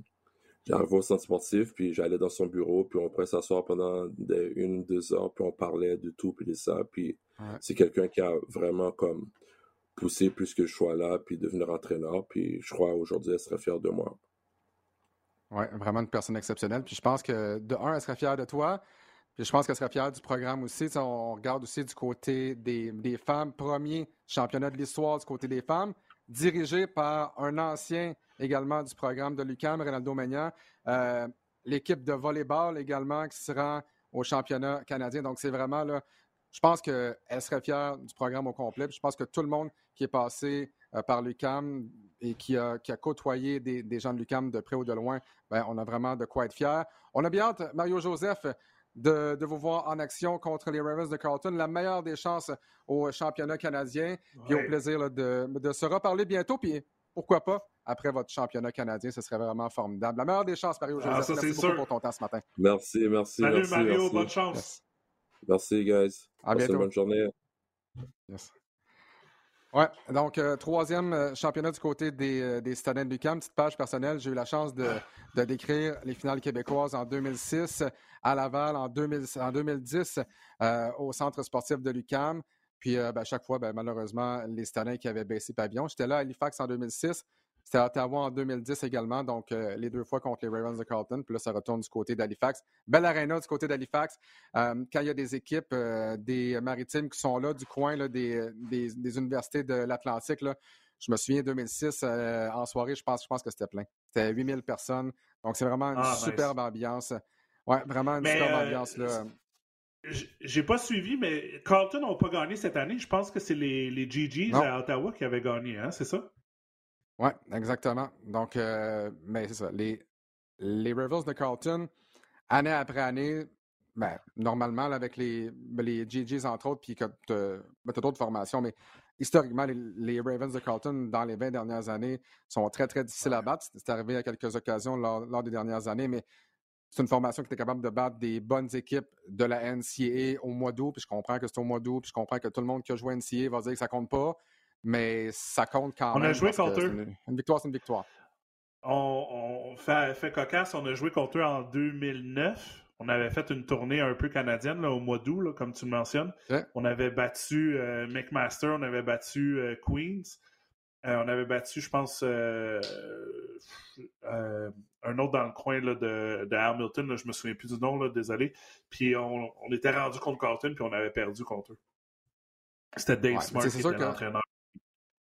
j'arrivais au centre sportif, puis j'allais dans son bureau, puis on pourrait s'asseoir pendant des, une, deux heures, puis on parlait de tout, puis de ça, puis c'est quelqu'un qui a vraiment comme poussé plus que je sois là, puis devenir entraîneur. Puis je crois aujourd'hui, elle serait fière de moi. Oui, vraiment une personne exceptionnelle. Puis je pense que, de un, elle serait fière de toi. Puis je pense qu'elle serait fière du programme aussi. on regarde aussi du côté des, femmes, premier championnat de l'histoire du côté des femmes, dirigé par un ancien également du programme de l'UCAM, Ronaldo Magnan. Euh, l'équipe de volleyball également qui sera au championnat canadien. Donc, c'est vraiment là, je pense qu'elle serait fière du programme au complet. je pense que tout le monde qui est passé euh, par l'UCAM et qui a, côtoyé des, gens de l'UCAM de près ou de loin, ben, on a vraiment de quoi être fier. On a bien hâte, Mario Joseph, de, vous voir en action contre les Ravens de Carlton. La meilleure des chances au championnat canadien. Puis au plaisir de, se reparler bientôt. Puis pourquoi pas, après votre championnat canadien, ce serait vraiment formidable. La meilleure des chances, Mario ah, Joseph. merci beaucoup pour ton temps ce matin. Merci, merci. Salut Mario, bonne chance. Merci, guys. À bientôt. bonne journée. Yes. Ouais, donc euh, troisième euh, championnat du côté des, euh, des Citadins de l'UQAM. Petite page personnelle, j'ai eu la chance de, de, décrire les finales québécoises en 2006 à Laval, en, 2000, en 2010 au centre sportif de l'UQAM. Puis à ben, chaque fois, ben, malheureusement, les Citadins qui avaient baissé pavillon. J'étais là à Halifax en 2006. C'était à Ottawa en 2010 également, donc euh, les deux fois contre les Ravens de Carlton. Puis là, ça retourne du côté d'Halifax. Belle arena du côté d'Halifax. Euh, quand il y a des équipes, euh, des maritimes qui sont là, du coin là, des, des, universités de l'Atlantique, je me souviens 2006, en soirée, je pense, je pense que c'était plein. C'était 8000 personnes. Donc, c'est vraiment une ah, superbe ambiance. Ouais, vraiment une superbe ambiance. Là. J'ai pas suivi, mais Carlton n'a pas gagné cette année. Je pense que c'est les, les GGs à Ottawa qui avaient gagné, hein, c'est ça? Oui, exactement. Donc, euh, mais c'est ça. Les, les Ravens de Carlton, année après année, ben, normalement, avec les, ben, les GGs, entre autres, puis que tu as, ben, d'autres formations, mais historiquement, les, Ravens de Carlton, dans les 20 dernières années, sont très, très difficiles à battre. C'est arrivé à quelques occasions lors, des dernières années, mais c'est une formation qui était capable de battre des bonnes équipes de la NCAA au mois d'août, puis je comprends que c'est au mois d'août, puis je comprends que tout le monde qui a joué NCAA va dire que ça compte pas mais ça compte quand même. On a joué contre eux. Une, victoire, c'est une victoire. On, fait, fait, cocasse, on a joué contre eux en 2009. On avait fait une tournée un peu canadienne au mois d'août, comme tu le mentionnes. On avait battu euh, McMaster, on avait battu euh, Queens. Euh, on avait battu, je pense, un autre dans le coin là, de, de, Hamilton. Là, je me souviens plus du nom, là, désolé. Puis on, était rendu contre Carlton, puis on avait perdu contre eux. C'était Dave Smart qui était l'entraîneur.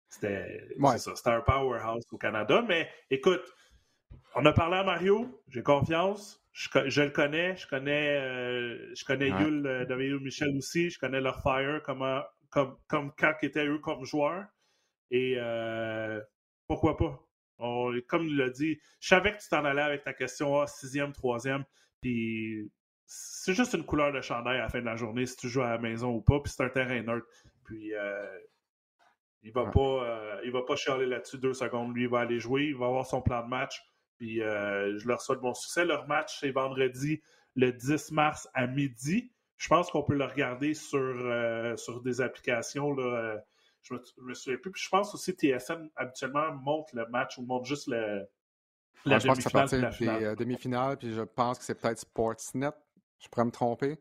C'était un powerhouse au Canada. Mais écoute, on a parlé à Mario, j'ai confiance. Je, le connais, je connais, euh, je connais Yul, euh, Michel aussi, je connais leur fire comme, comme, comme quand ils étaient eux comme joueurs. Et euh, pourquoi pas? comme il l'a dit, je savais que tu t'en allais avec ta question ah, sixième, troisième, puis c'est juste une couleur de chandail à la fin de la journée si tu joues à la maison ou pas, puis c'est un terrain neutre. Puis il va pas, euh, il va pas chialer là-dessus deux secondes. Lui, il va aller jouer, il va avoir son plan de match. Puis euh, je leur souhaite bon succès. Leur match, c'est vendredi le 10 mars à midi. Je pense qu'on peut le regarder sur, euh, sur des applications. Là, Je me, me souviens plus. Puis je pense aussi que TSN habituellement montre le match ou montre juste le, la je pense que des euh, demi-finales, puis je pense que c'est peut-être Sportsnet. Je pourrais me tromper.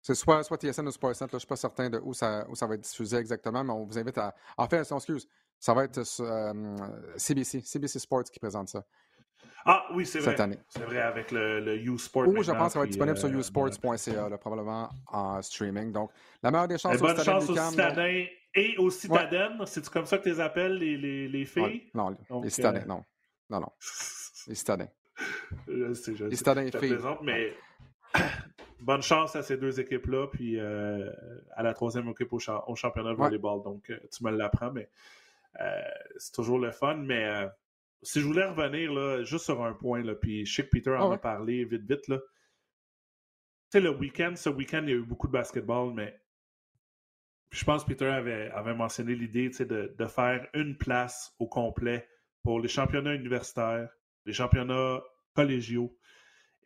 C'est soit, soit TSN ou Sportsnet, là, je ne suis pas certain de où ça, où ça va être diffusé exactement, mais on vous invite à. En fait, excuse, ça va être CBC, CBC Sports qui présente ça. Ah oui, c'est vrai. Cette année. C'est vrai, avec le, le U-Sport. Ou je pense que ça va être disponible sur euh, usports.ca, probablement en streaming. Donc, la meilleure des chances eh, Bonne chance aux citadins et aux citadines. C'est-tu comme ça que tu les appelles, les, les, les filles? Non, les citadins, euh, non. Non, non. Les citadins. Je sais, je les citadins filles. mais bonne chance à ces deux équipes-là, puis euh, à la troisième équipe au, championnat de volleyball. Donc, tu me l'apprends, mais c'est toujours le fun. Mais si je voulais revenir là, juste sur un point, là, puis que Peter en ah a parlé vite, vite. Là. Tu sais, le week-end, ce week-end, il y a eu beaucoup de basketball, mais je pense que Peter avait, mentionné l'idée de, faire une place au complet pour les championnats universitaires, les championnats collégiaux,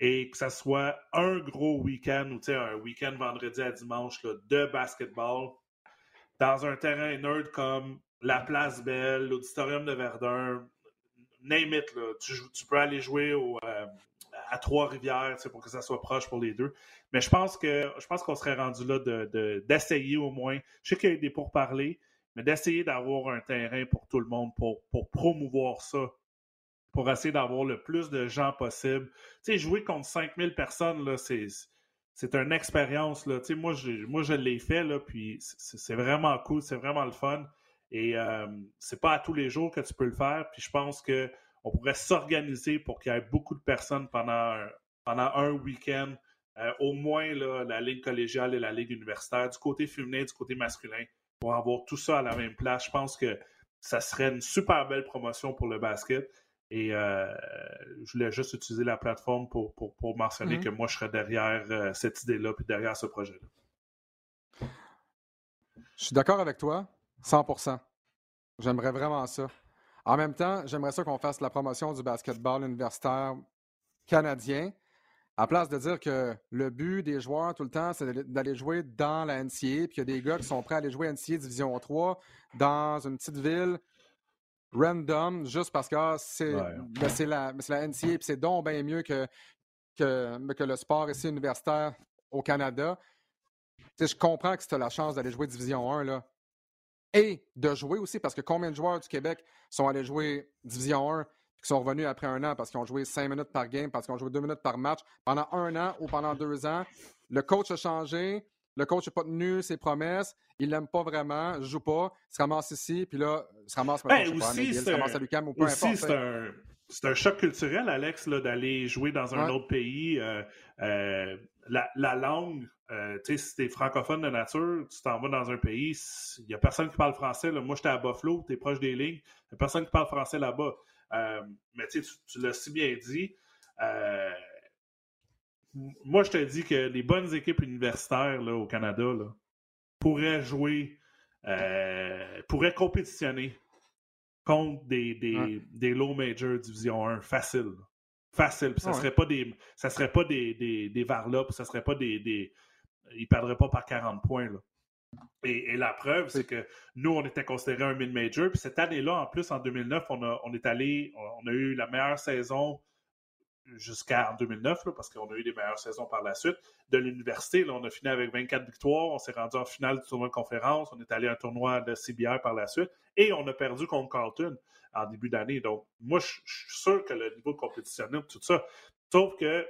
et que ça soit un gros week-end ou un week-end vendredi à dimanche là, de basketball dans un terrain nerd comme la Place Belle, l'Auditorium de Verdun, name it, Tu, peux aller jouer euh, à Trois-Rivières pour que ça soit proche pour les deux. Mais je pense que je pense qu'on serait rendu là d'essayer au moins. Je sais qu'il y a des pourparlers, mais d'essayer d'avoir un terrain pour tout le monde pour, pour promouvoir ça. Pour essayer d'avoir le plus de gens possible. Tu sais, jouer contre 5000 personnes, c'est c'est une expérience. Là. moi, je, je l'ai fait, là, puis c'est vraiment cool, c'est vraiment le fun. Et euh, c'est pas à tous les jours que tu peux le faire. Puis je pense qu'on pourrait s'organiser pour qu'il y ait beaucoup de personnes pendant un, pendant un week-end, euh, au moins là, la ligue collégiale et la ligue universitaire, du côté féminin, du côté masculin, pour avoir tout ça à la même place. Je pense que ça serait une super belle promotion pour le basket. Et euh, je voulais juste utiliser la plateforme pour, pour, pour mentionner mm-hmm. que moi, je serais derrière euh, cette idée-là puis derrière ce projet-là. Je suis d'accord avec toi. 100% J'aimerais vraiment ça. En même temps, j'aimerais ça qu'on fasse la promotion du basketball universitaire canadien, à place de dire que le but des joueurs tout le temps, c'est d'aller jouer dans la NCA, puis qu'il y a des gars qui sont prêts à aller jouer NCA Division 3 dans une petite ville random, juste parce que ah, ben, c'est la, la NCA, puis c'est donc bien mieux que, que, que le sport ici universitaire au Canada. je comprends que si tu as la chance d'aller jouer Division 1, là, et de jouer aussi, parce que combien de joueurs du Québec sont allés jouer Division 1 qui sont revenus après un an parce qu'ils ont joué cinq minutes par game, parce qu'ils ont joué deux minutes par match pendant un an ou pendant deux ans? Le coach a changé, le coach n'a pas tenu ses promesses, il l'aime pas vraiment, ne joue pas, il se ramasse ici, puis là, il se ramasse ben, aussi, il se ramasse à Lucam ou peu aussi, C'est un, c'est un choc culturel, Alex, d'aller jouer dans un autre pays. Euh, euh, la, la, langue, euh, tu sais, si t'es francophone de nature, tu t'en vas dans un pays, il n'y a personne qui parle français. Là. Moi, j'étais à Buffalo, tu es proche des lignes, il n'y a personne qui parle français là-bas. Euh, mais tu, tu l'as si bien dit. Euh, moi, je te dis que les bonnes équipes universitaires là, au Canada là, pourraient jouer, pourraient compétitionner contre des, des, des low major division 1 facile. Facile. ça, serait pas des, ça serait pas des, des, des Varlops, ça serait pas des, des. Ils perdraient pas par 40 points. Là. Et, la preuve, c'est que nous, on était considéré un mid-major. Puis cette année-là, en plus, en 2009, on, a, on est allé, on a eu la meilleure saison jusqu'en 2009, parce qu'on a eu des meilleures saisons par la suite. De l'université, on a fini avec 24 victoires. On s'est rendu en finale du tournoi de conférence. On est allé à un tournoi de CBR par la suite. Et on a perdu contre Carlton en début d'année. Donc, moi, je suis sûr que le niveau compétitionnel, tout ça. Sauf que,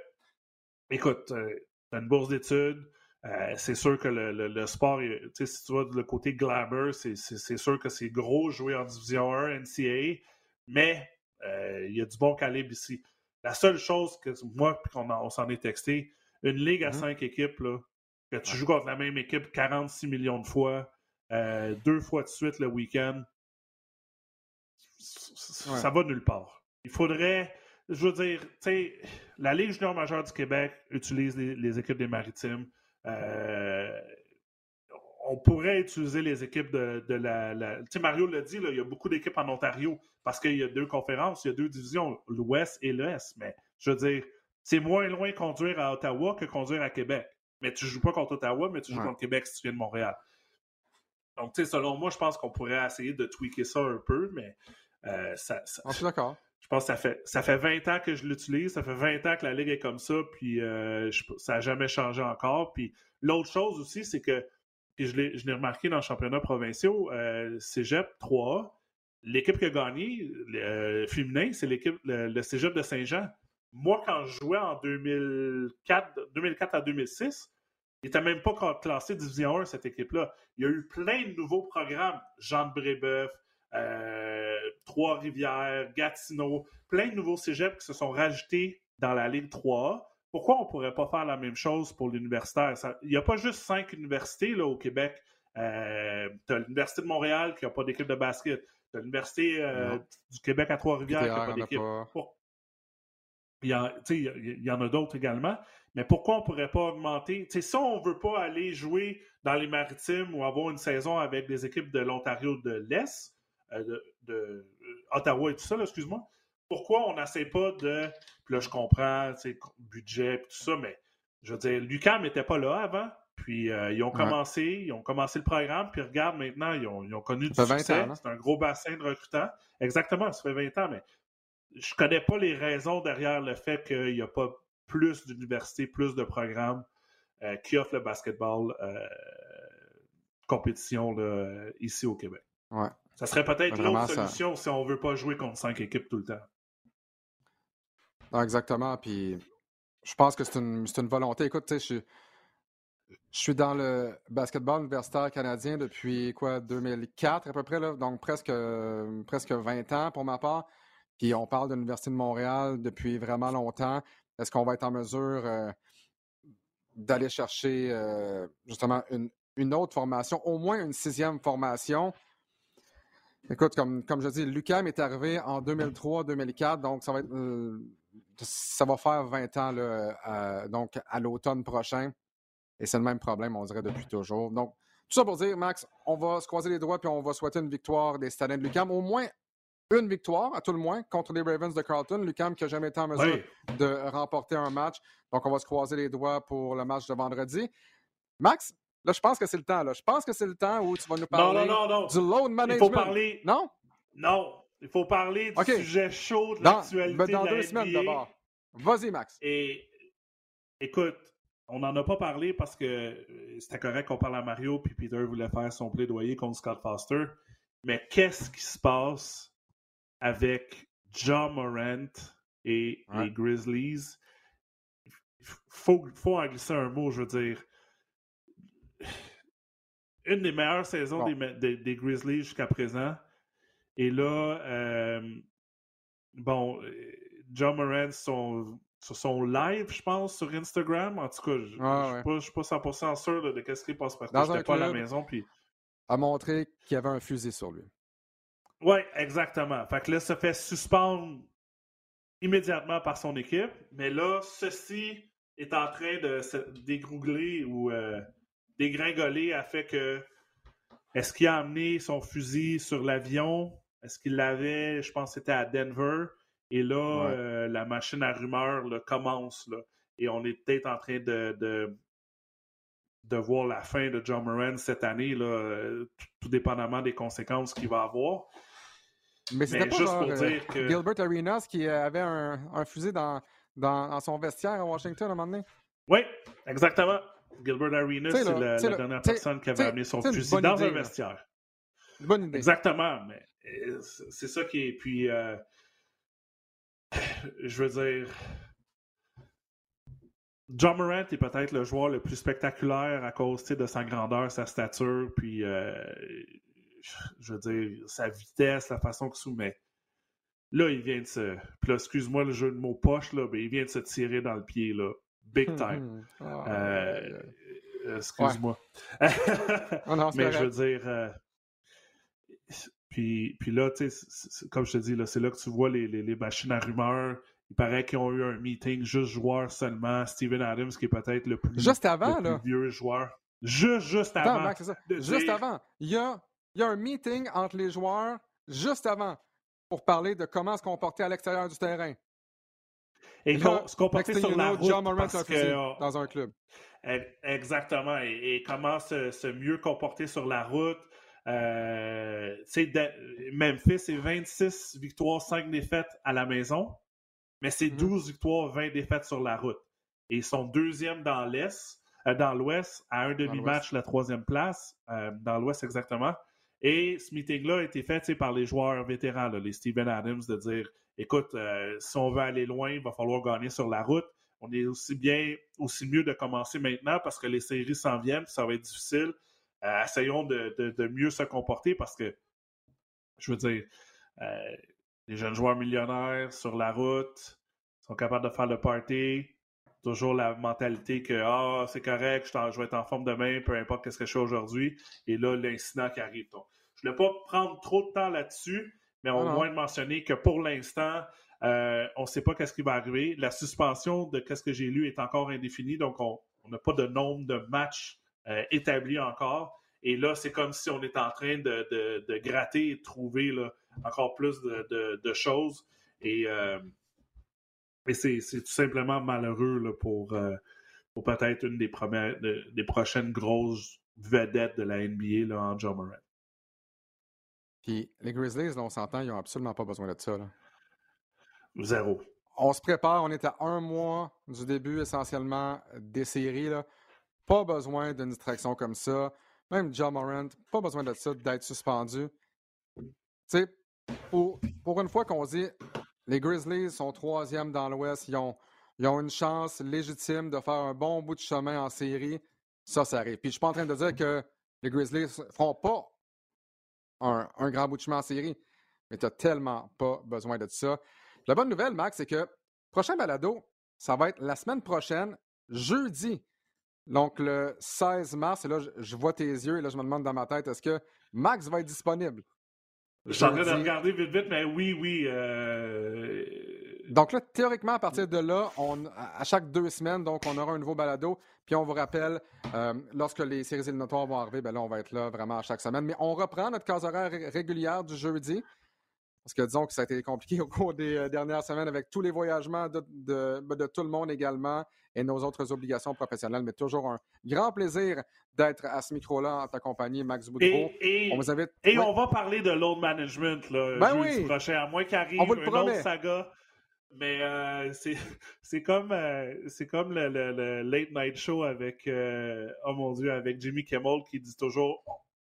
écoute, euh, tu as une bourse d'études. Euh, c'est sûr que le, le, sport, si tu vois le côté glamour, c'est sûr que c'est gros jouer en Division 1, NCAA, mais euh, il y a du bon calibre ici. La seule chose que moi, puis qu'on on, s'en est texté, une ligue à mm-hmm. cinq équipes, là, que tu joues contre la même équipe 46 millions de fois, deux fois de suite le week-end, ça va nulle part. Il faudrait, je veux dire, tu sais, la Ligue junior majeure du Québec utilise les, équipes des maritimes. Euh, on pourrait utiliser les équipes de, la. tu sais, Mario l'a dit, il y a beaucoup d'équipes en Ontario parce qu'il y a deux conférences, il y a deux divisions, l'Ouest et l'Est. Mais je veux dire, c'est moins loin conduire à Ottawa que conduire à Québec. Mais tu joues pas contre Ottawa, mais tu joues contre Québec si tu viens de Montréal. Donc, tu sais, selon moi, je pense qu'on pourrait essayer de tweaker ça un peu, mais euh, ça, ça, je suis d'accord. Je pense que ça fait, ça fait 20 ans que je l'utilise, ça fait 20 ans que la Ligue est comme ça, puis euh, ça n'a jamais changé encore. Puis l'autre chose aussi, c'est que, puis je l'ai remarqué dans le championnat provinciaux, euh, Cégep 3A, l'équipe qui a gagné, euh, féminin, c'est l'équipe, le, le Cégep de Saint-Jean. Moi, quand je jouais en 2004, 2004 à 2006, il n'était même pas classé Division 1, cette équipe-là. Il y a eu plein de nouveaux programmes. Jean de Brébeuf, euh, Trois-Rivières, Gatineau, plein de nouveaux cégeps qui se sont rajoutés dans la Ligue 3A. Pourquoi on ne pourrait pas faire la même chose pour l'universitaire? Il n'y a pas juste cinq universités là, au Québec. Euh, tu as l'Université de Montréal qui n'a pas d'équipe de basket. Tu as l'Université euh, du Québec à Trois-Rivières qui n'a pas d'équipe. Pour- Il y, en, a- il y en a d'autres également. Mais pourquoi on ne pourrait pas augmenter? Si on ne veut pas aller jouer dans les maritimes ou avoir une saison avec des équipes de l'Ontario de l'Est, de, de, euh, Ottawa et tout ça, excuse-moi, pourquoi on n'essaie pas de. Puis là, je comprends, tu sais, budget et tout ça, mais je veux dire, Lucam n'était pas là avant. Puis euh, ils ont Ouais. commencé, ils ont commencé le programme, puis regarde maintenant, ils ont, ils ont connu du Ça fait 20 succès. ans? C'est un gros bassin de recrutants. Exactement, ça fait 20 ans, mais je connais pas les raisons derrière le fait qu'il n'y a pas plus d'universités, plus de programmes euh, qui offrent le basketball euh, compétition là, ici au Québec. Ouais. Ça serait peut-être Vraiment, l'autre ça- solution si on veut pas jouer contre cinq équipes tout le temps. Non, exactement. Puis je pense que c'est une, une volonté. Écoute, tu sais, je suis, je suis dans le basketball universitaire canadien depuis quoi, 2004 à peu près, là, donc presque, euh, presque 20 ans pour ma part. Puis on parle de l'Université de Montréal depuis vraiment longtemps. Est-ce qu'on va être en mesure euh, d'aller chercher euh, justement une, une autre formation, au moins une sixième formation? Écoute, comme, comme je dis, Lucam est arrivé en 2003-2004, donc ça va être euh, ça va faire 20 ans là, à- donc à l'automne prochain. Et c'est le même problème, on dirait, depuis toujours. Donc, tout ça pour dire, Max, on va se croiser les doigts puis on va souhaiter une victoire des Stadiens de Lucam. Au moins une victoire, à tout le moins, contre les Ravens de Carlton. Lucam qui n'a jamais été en mesure Oui. de remporter un match. Donc, on va se croiser les doigts pour le match de vendredi. Max, là, je pense que c'est le temps. Là. Je pense que c'est le temps où tu vas nous parler non, non, non. du load Il management. faut parler. Non? Non. Il faut parler du sujet chaud de Dans, l'actualité. ben, dans de la deux semaines d'abord. Vas-y, Max. Et écoute, on n'en a pas parlé parce que euh, c'était correct qu'on parle à Mario, puis Peter voulait faire son plaidoyer contre Scott Foster. Mais qu'est-ce qui se passe avec John Morant et Ouais. les Grizzlies? Il faut, faut en glisser un mot, je veux dire. Une des meilleures saisons Bon. des, des- des Grizzlies jusqu'à présent. Et là, euh, bon, euh, John Morant, son, sur son live, je pense, sur Instagram. En tout cas, je Ah, ne ouais. je suis pas 100% sûr là, de ce qui passe parce que n'étais pas à la maison. Puis... A montré qu'il y avait un fusil sur lui. Oui, exactement. Fait que là, ça fait suspendre immédiatement par son équipe. Mais là, ceci est en train de se dégrougler ou euh, dégringoler à fait que est-ce qu'il a amené son fusil sur l'avion? Est-ce qu'il l'avait, je pense que c'était à Denver. Et là, Ouais. euh, la machine à rumeurs là, commence. Là, et on est peut-être en train de, de, de voir la fin de John Moran cette année, là, euh, tout, tout dépendamment des conséquences qu'il va avoir. Mais c'était pas juste genre, pour euh, dire que- Gilbert Arenas qui avait un, un fusil dans, dans, dans son vestiaire à Washington à un moment donné? Oui, exactement. Gilbert Arenas, c'est la, dernière personne qui avait amené son fusil dans idée, un vestiaire. Une bonne idée. Exactement, mais euh, c'est ça qui est. Puis, euh, je veux dire, John Morant est peut-être le joueur le plus spectaculaire à cause de sa grandeur, sa stature, puis, euh, je veux dire, sa vitesse, la façon qu'il soumet. Là, il vient de se. Puis là, excuse-moi le jeu de mots poche, là, mais il vient de se tirer dans le pied, là. Big time. Ah, Euh, euh, Excuse-moi. Oh non, c'est Mais je veux dire. euh, puis, puis là, tu sais, comme je te dis, c'est là que tu vois les, les, les machines à rumeurs. Il paraît qu'ils ont eu un meeting juste joueurs seulement. Steven Adams, qui est peut-être le plus, Juste avant, le plus là. vieux joueur. Juste, juste Attends, avant. Max, ça. Juste dire- avant. Il y a, il y a un meeting entre les joueurs juste avant pour parler de comment se comporter à l'extérieur du terrain. Et là, se comporter sur la route. John parce que, euh, dans un club. Exactement. Et, et comment se, se mieux comporter sur la route. Euh, Memphis, c'est 26 victoires, 5 défaites à la maison, mais c'est 12 mm-hmm. victoires, 20 défaites sur la route. Et ils sont deuxième dans l'Est, euh, dans l'Ouest, à un demi-match la troisième place, euh, dans l'Ouest exactement. Et ce meeting-là a été fait par les joueurs vétérans, les Steven Adams, de dire écoute, euh, si on veut aller loin, il va falloir gagner sur la route. On est aussi bien, aussi mieux de commencer maintenant parce que les séries s'en viennent, ça va être difficile. Euh, essayons de, mieux se comporter parce que, je veux dire, euh, les jeunes joueurs millionnaires sur la route sont capables de faire le party. Toujours la mentalité que ah, c'est correct, je, vais être en forme demain, peu importe ce que je fais aujourd'hui. Et là, l'incident qui arrive. je ne vais pas prendre trop de temps là-dessus, mais au moins de mentionner que pour l'instant, euh, on ne sait pas qu'est-ce qui va arriver. La suspension de ce que j'ai lu est encore indéfinie, donc on n'a pas de nombre de matchs euh, établis encore. Et là, c'est comme si on est en train de, gratter et de trouver encore plus de, choses. Et, euh, c'est tout simplement malheureux pour, pour peut-être une des, premières, des prochaines grosses vedettes de la NBA là, en John Moran. Puis les Grizzlies, on s'entend, ils n'ont absolument pas besoin de ça. Zéro. On se prépare, on est à un mois du début essentiellement des séries. Là. Pas besoin d'une distraction comme ça. Même John Morant, pas besoin de ça, d'être suspendu. Tu sais, pour, une fois qu'on dit les Grizzlies sont troisième dans l'Ouest, ils ont, ont une chance légitime de faire un bon bout de chemin en série, ça, ça arrive. Puis je suis pas en train de dire que les Grizzlies ne feront pas un, grand bout de chemin en série. Mais tu n'as tellement pas besoin de ça. La bonne nouvelle, Max, c'est que prochain balado, ça va être la semaine prochaine, jeudi. Donc, le 16 mars, et là, je, vois tes yeux, et là, je me demande dans ma tête, est-ce que Max va être disponible? Je suis en train de regarder vite, vite, mais oui, oui. Euh, donc là, théoriquement, à partir de là, on, à chaque deux semaines, donc on aura un nouveau balado. Puis on vous rappelle, euh, lorsque les séries éliminatoires vont arriver, ben là, on va être là vraiment à chaque semaine. Mais on reprend notre case horaire régulière du jeudi. Parce que disons que ça a été compliqué au cours des euh, dernières semaines avec tous les voyagements de, de, tout le monde également et nos autres obligations professionnelles. Mais toujours un grand plaisir d'être à ce micro-là en ta compagnie, Max Boudreau. Et, on vous invite. Et on va parler de load management là, ben jeudi prochain, à moins qu'arrive une autre saga mais euh, c'est comme euh, c'est comme le, le, late night show avec euh, oh mon dieu avec Jimmy Kimmel qui dit toujours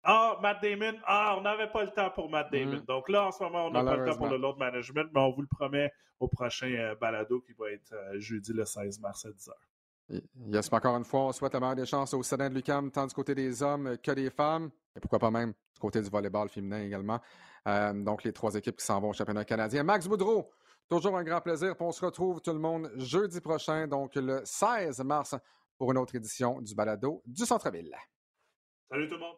ah Matt Damon ah on n'avait pas le temps pour Matt Damon mm. donc là en ce moment on n'a pas le temps pour le load management mais on vous le promet au prochain balado qui va être jeudi le 16 mars à 10h. Yes, encore une fois, on souhaite la meilleure des chances au Sénat de Lucam, tant du côté des hommes que des femmes, et pourquoi pas même du côté du volleyball féminin également. donc, les trois équipes qui s'en vont au championnat canadien. Max Boudreau, Toujours un grand plaisir. on se retrouve tout le monde jeudi prochain, donc le 16 mars, pour une autre édition du balado du Centre-Ville. Salut tout le monde.